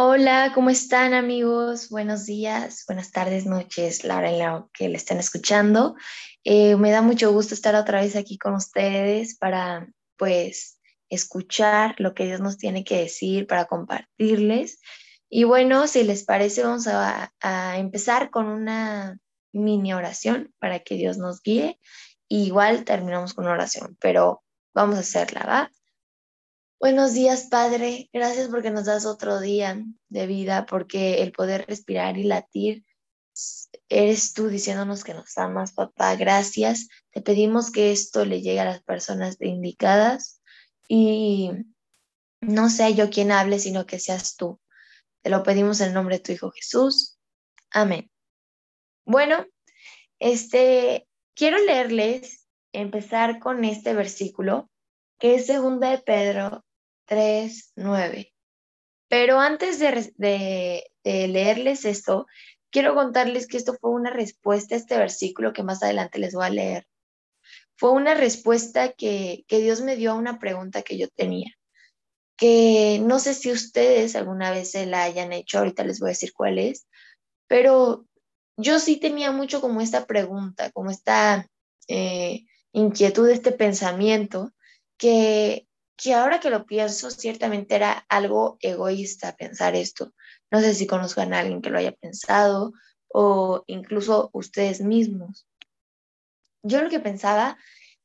Hola, ¿cómo están amigos? Buenos días, buenas tardes, noches, la hora en la que le estén escuchando. Eh, me da mucho gusto estar otra vez aquí con ustedes para, pues, escuchar lo que Dios nos tiene que decir, para compartirles. Y bueno, si les parece, vamos a, a empezar con una mini oración para que Dios nos guíe. igual terminamos con una oración, pero vamos a hacerla, ¿va? Buenos días, Padre. Gracias porque nos das otro día de vida, porque el poder respirar y latir, eres tú diciéndonos que nos amas, papá. Gracias. Te pedimos que esto le llegue a las personas indicadas y no sea yo quien hable, sino que seas tú. Te lo pedimos en nombre de tu Hijo Jesús. Amén. Bueno, este, quiero leerles, empezar con este versículo, que es segunda de Pedro 3, 9. Pero antes de, leerles esto, quiero contarles que esto fue una respuesta a este versículo que más adelante les voy a leer. Fue una respuesta que, que Dios me dio a una pregunta que yo tenía, que no sé si ustedes alguna vez se la hayan hecho, ahorita les voy a decir cuál es, pero yo sí tenía mucho como esta pregunta, como esta eh, inquietud, este pensamiento, que que ahora que lo pienso, ciertamente era algo egoísta pensar esto. No sé si conozcan a alguien que lo haya pensado o incluso ustedes mismos. Yo lo que pensaba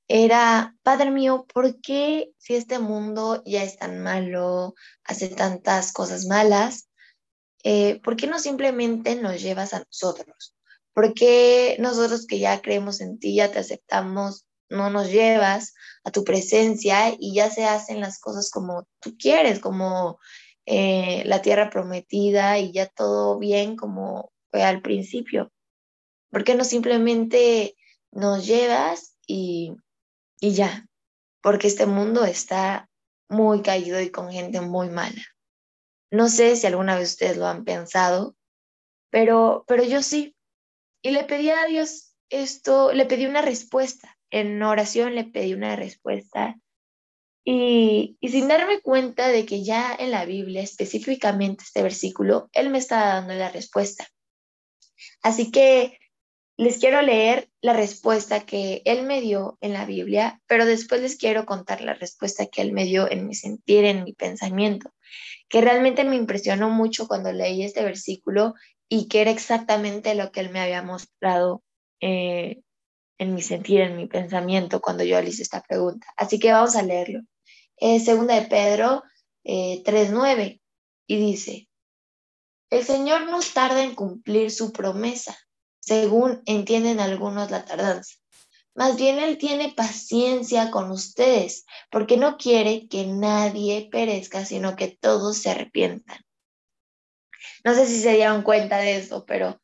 era, Padre mío, ¿por qué si este mundo ya es tan malo, hace tantas cosas malas, eh, ¿por qué no simplemente nos llevas a nosotros? ¿Por qué nosotros que ya creemos en ti, ya te aceptamos, no nos llevas a tu presencia y ya se hacen las cosas como tú quieres, como eh, la tierra prometida y ya todo bien como fue al principio. ¿Por qué no simplemente nos llevas y, y ya? Porque este mundo está muy caído y con gente muy mala. No sé si alguna vez ustedes lo han pensado, pero, pero yo sí. Y le pedí a Dios esto, le pedí una respuesta en oración le pedí una respuesta y, sin darme cuenta de que ya en la Biblia, específicamente este versículo, Él me estaba dando la respuesta. Así que les quiero leer la respuesta que Él me dio en la Biblia, pero después les quiero contar la respuesta que Él me dio en mi sentir, en mi pensamiento, que realmente me impresionó mucho cuando leí este versículo y que era exactamente lo que Él me había mostrado eh, en mi sentir, en mi pensamiento cuando yo hice esta pregunta. Así que vamos a leerlo. segunda de Pedro eh, 3.9 y dice, el Señor no tarda en cumplir su promesa, según entienden algunos la tardanza. Más bien Él tiene paciencia con ustedes, porque no quiere que nadie perezca, sino que todos se arrepientan. No sé si se dieron cuenta de eso, pero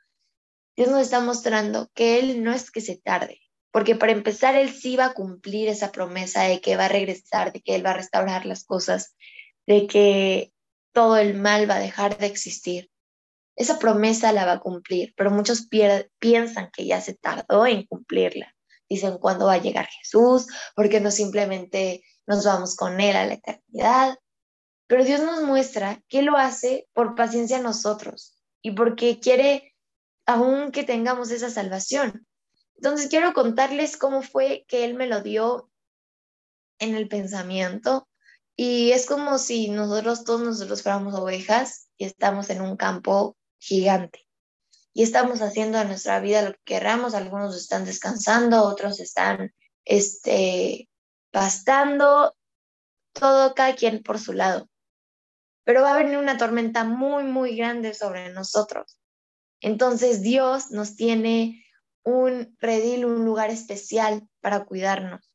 Dios nos está mostrando que Él no es que se tarde, porque para empezar Él sí va a cumplir esa promesa de que va a regresar, de que Él va a restaurar las cosas, de que todo el mal va a dejar de existir. Esa promesa la va a cumplir, pero muchos piensan que ya se tardó en cumplirla. Dicen, ¿cuándo va a llegar Jesús? porque no simplemente nos vamos con Él a la eternidad? Pero Dios nos muestra que lo hace por paciencia a nosotros y porque quiere aún que tengamos esa salvación. Entonces quiero contarles cómo fue que Él me lo dio en el pensamiento. Y es como si nosotros, todos nosotros fuéramos ovejas y estamos en un campo gigante. Y estamos haciendo en nuestra vida lo que queramos. Algunos están descansando, otros están este, pastando, todo cada quien por su lado. Pero va a venir una tormenta muy, muy grande sobre nosotros. Entonces Dios nos tiene un redil, un lugar especial para cuidarnos.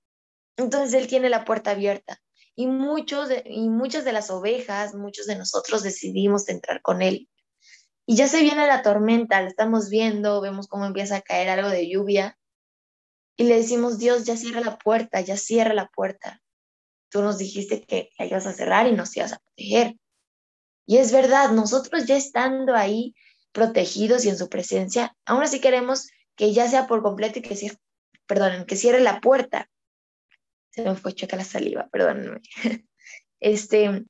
Entonces Él tiene la puerta abierta y, muchos y muchas de las ovejas, muchos de nosotros decidimos entrar con Él. Y ya se viene la tormenta, la estamos viendo, vemos cómo empieza a caer algo de lluvia y le decimos, Dios, ya cierra la puerta, ya cierra la puerta. Tú nos dijiste que la ibas a cerrar y nos ibas a proteger. Y es verdad, nosotros ya estando ahí, protegidos y en su presencia, aún así queremos que ya sea por completo y que cierre, que cierre la puerta. Se me fue choca la saliva, perdónenme. Este,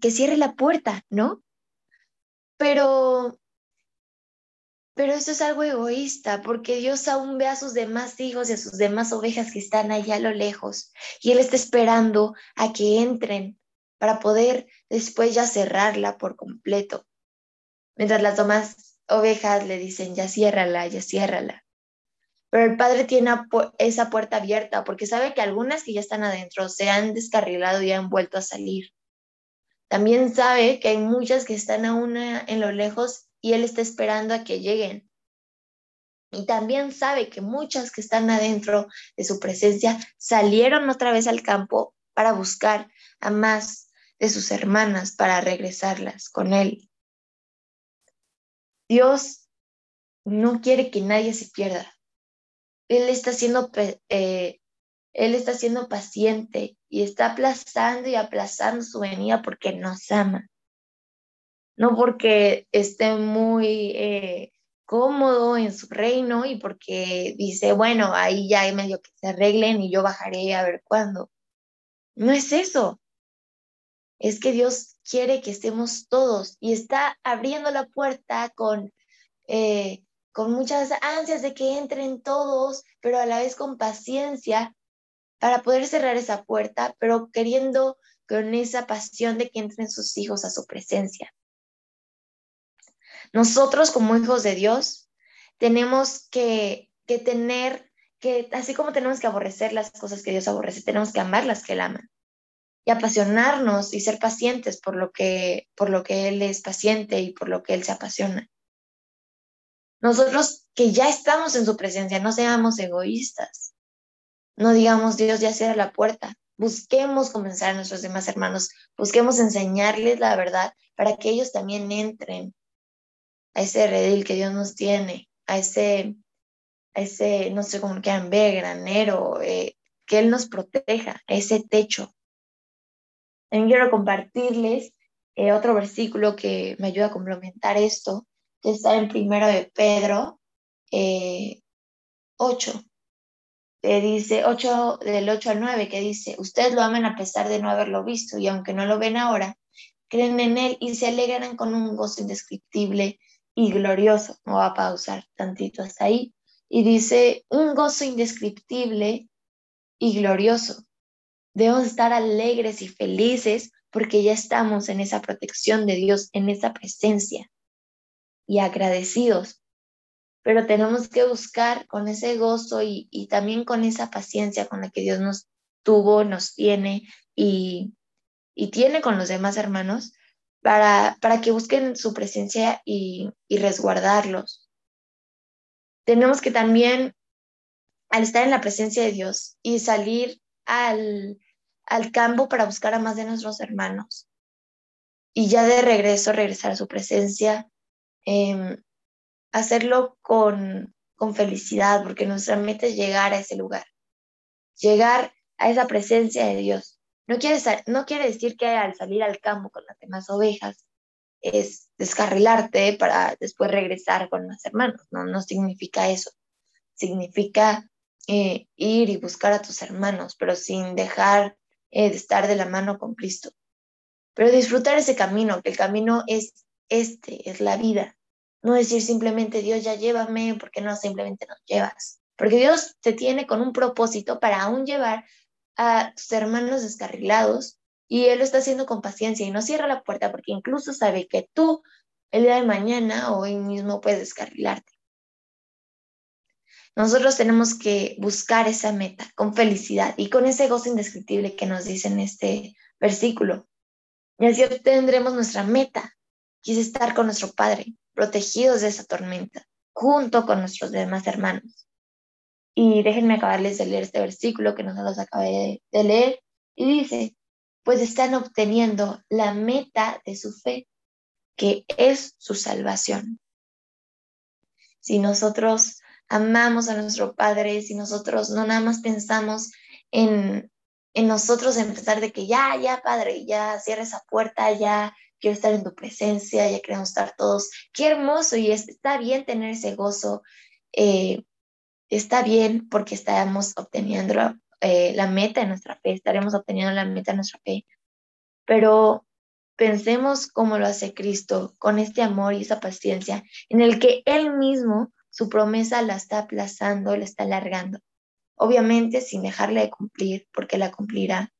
que cierre la puerta, ¿no? Pero, pero eso es algo egoísta, porque Dios aún ve a sus demás hijos y a sus demás ovejas que están allá a lo lejos, y Él está esperando a que entren para poder después ya cerrarla por completo. Mientras las demás ovejas le dicen, ya ciérrala, ya ciérrala. Pero el padre tiene esa puerta abierta porque sabe que algunas que ya están adentro se han descarrilado y han vuelto a salir. También sabe que hay muchas que están aún en lo lejos y él está esperando a que lleguen. Y también sabe que muchas que están adentro de su presencia salieron otra vez al campo para buscar a más de sus hermanas para regresarlas con él. Dios no quiere que nadie se pierda. Él está siendo, eh, él está siendo paciente y está aplazando y aplazando su venida porque nos ama. No porque esté muy eh, cómodo en su reino y porque dice, bueno, ahí ya hay medio que se arreglen y yo bajaré a ver cuándo. No es eso. Es que Dios quiere que estemos todos y está abriendo la puerta con, eh, con muchas ansias de que entren todos, pero a la vez con paciencia para poder cerrar esa puerta, pero queriendo con esa pasión de que entren sus hijos a su presencia. Nosotros como hijos de Dios tenemos que, que tener, que así como tenemos que aborrecer las cosas que Dios aborrece, tenemos que amar las que Él ama y apasionarnos y ser pacientes por lo que, por lo que Él es paciente y por lo que Él se apasiona. Nosotros que ya estamos en su presencia, no seamos egoístas. No digamos, Dios ya cierra la puerta. Busquemos comenzar a nuestros demás hermanos, busquemos enseñarles la verdad para que ellos también entren a ese redil que Dios nos tiene, a ese, ese no sé cómo quieran ver, granero, eh, que Él nos proteja, ese techo. También quiero compartirles eh, otro versículo que me ayuda a complementar esto, que está en primero de Pedro eh, 8, que dice, 8, del 8 al 9, que dice, ustedes lo aman a pesar de no haberlo visto y aunque no lo ven ahora, creen en él y se alegran con un gozo indescriptible y glorioso. No va a pausar tantito hasta ahí. Y dice, un gozo indescriptible y glorioso. Debemos estar alegres y felices porque ya estamos en esa protección de Dios, en esa presencia y agradecidos pero tenemos que buscar con ese gozo y, también con esa paciencia con la que Dios nos tuvo, nos tiene y, tiene con los demás hermanos para, para que busquen su presencia y, resguardarlos. Tenemos que también, al estar en la presencia de Dios y salir al, al campo para buscar a más de nuestros hermanos y ya de regreso regresar a su presencia, eh, hacerlo con, con felicidad, porque nuestra meta es llegar a ese lugar, llegar a esa presencia de Dios. No quiere, no quiere decir que al salir al campo con las demás ovejas es descarrilarte para después regresar con los hermanos. No, no significa eso. Significa eh, ir y buscar a tus hermanos, pero sin dejar eh, de estar de la mano con Cristo. Pero disfrutar ese camino, que el camino es este, es la vida. No decir simplemente Dios ya llévame, porque no simplemente nos llevas. Porque Dios te tiene con un propósito para aún llevar a tus hermanos descarrilados y Él lo está haciendo con paciencia y no cierra la puerta porque incluso sabe que tú el día de mañana o hoy mismo puedes descarrilarte. Nosotros tenemos que buscar esa meta con felicidad y con ese gozo indescriptible que nos dice en este versículo. Y así obtendremos nuestra meta, que es estar con nuestro Padre, protegidos de esa tormenta, junto con nuestros demás hermanos. Y déjenme acabarles de leer este versículo que nosotros acabé de leer. Y dice, pues están obteniendo la meta de su fe, que es su salvación. Si nosotros amamos a nuestro Padre, si nosotros no nada más pensamos en, en nosotros, en pensar de que ya, ya, Padre, ya cierra esa puerta, ya quiero estar en tu presencia, ya queremos estar todos. Qué hermoso y está bien tener ese gozo. Eh, está bien porque estamos obteniendo eh, la meta de nuestra fe, estaremos obteniendo la meta de nuestra fe. Pero pensemos como lo hace Cristo, con este amor y esa paciencia, en el que Él mismo su promesa la está aplazando, la está alargando. Obviamente sin dejarle de cumplir, porque la cumplirá.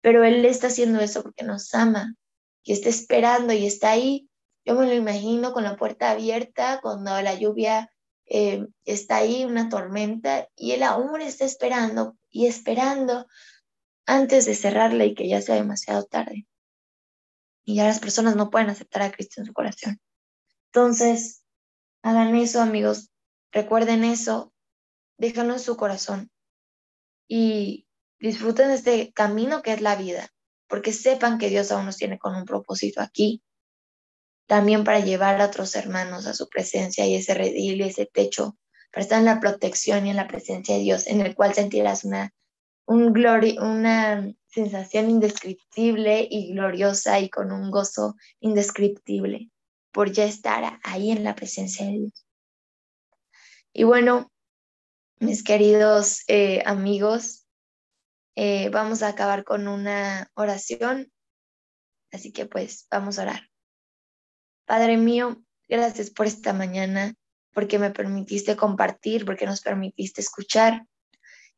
Pero Él está haciendo eso porque nos ama y está esperando y está ahí. Yo me lo imagino con la puerta abierta cuando la lluvia eh, está ahí, una tormenta, y Él aún está esperando y esperando antes de cerrarla y que ya sea demasiado tarde. Y ya las personas no pueden aceptar a Cristo en su corazón. Entonces, hagan eso, amigos. Recuerden eso. Déjenlo en su corazón. Y disfruten este camino que es la vida. Porque sepan que Dios aún nos tiene con un propósito aquí. También para llevar a otros hermanos a su presencia y ese redil y ese techo. Para estar en la protección y en la presencia de Dios, en el cual sentirás una un una sensación indescriptible y gloriosa y con un gozo indescriptible por ya estar ahí en la presencia de Dios. Y bueno, mis queridos eh, amigos, eh, vamos a acabar con una oración. Así que pues vamos a orar. Padre mío, gracias por esta mañana, porque me permitiste compartir, porque nos permitiste escuchar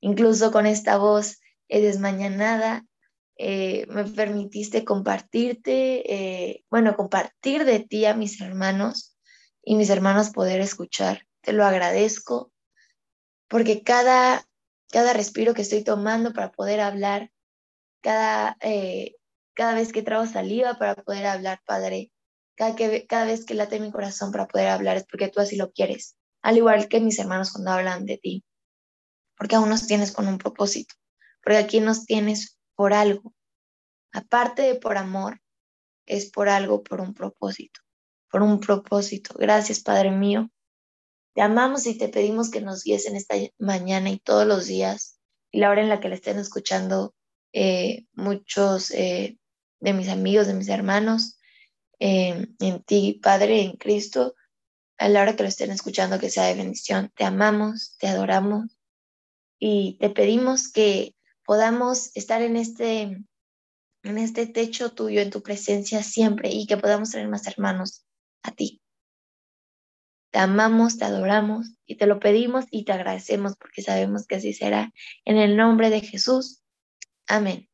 incluso con esta voz desmañanada, eh, me permitiste compartirte, eh, bueno, compartir de ti a mis hermanos y mis hermanos poder escuchar. Te lo agradezco porque cada, cada respiro que estoy tomando para poder hablar, cada, eh, cada vez que trago saliva para poder hablar, Padre, cada, que, cada vez que late mi corazón para poder hablar es porque tú así lo quieres, al igual que mis hermanos cuando hablan de ti porque aún nos tienes con un propósito, porque aquí nos tienes por algo. Aparte de por amor, es por algo, por un propósito, por un propósito. Gracias, Padre mío. Te amamos y te pedimos que nos guíes en esta mañana y todos los días y la hora en la que le estén escuchando eh, muchos eh, de mis amigos, de mis hermanos, eh, en ti, Padre, en Cristo, a la hora que lo estén escuchando, que sea de bendición. Te amamos, te adoramos y te pedimos que podamos estar en este, en este techo tuyo, en tu presencia siempre y que podamos tener más hermanos a ti. Te amamos, te adoramos y te lo pedimos y te agradecemos porque sabemos que así será. En el nombre de Jesús. Amén.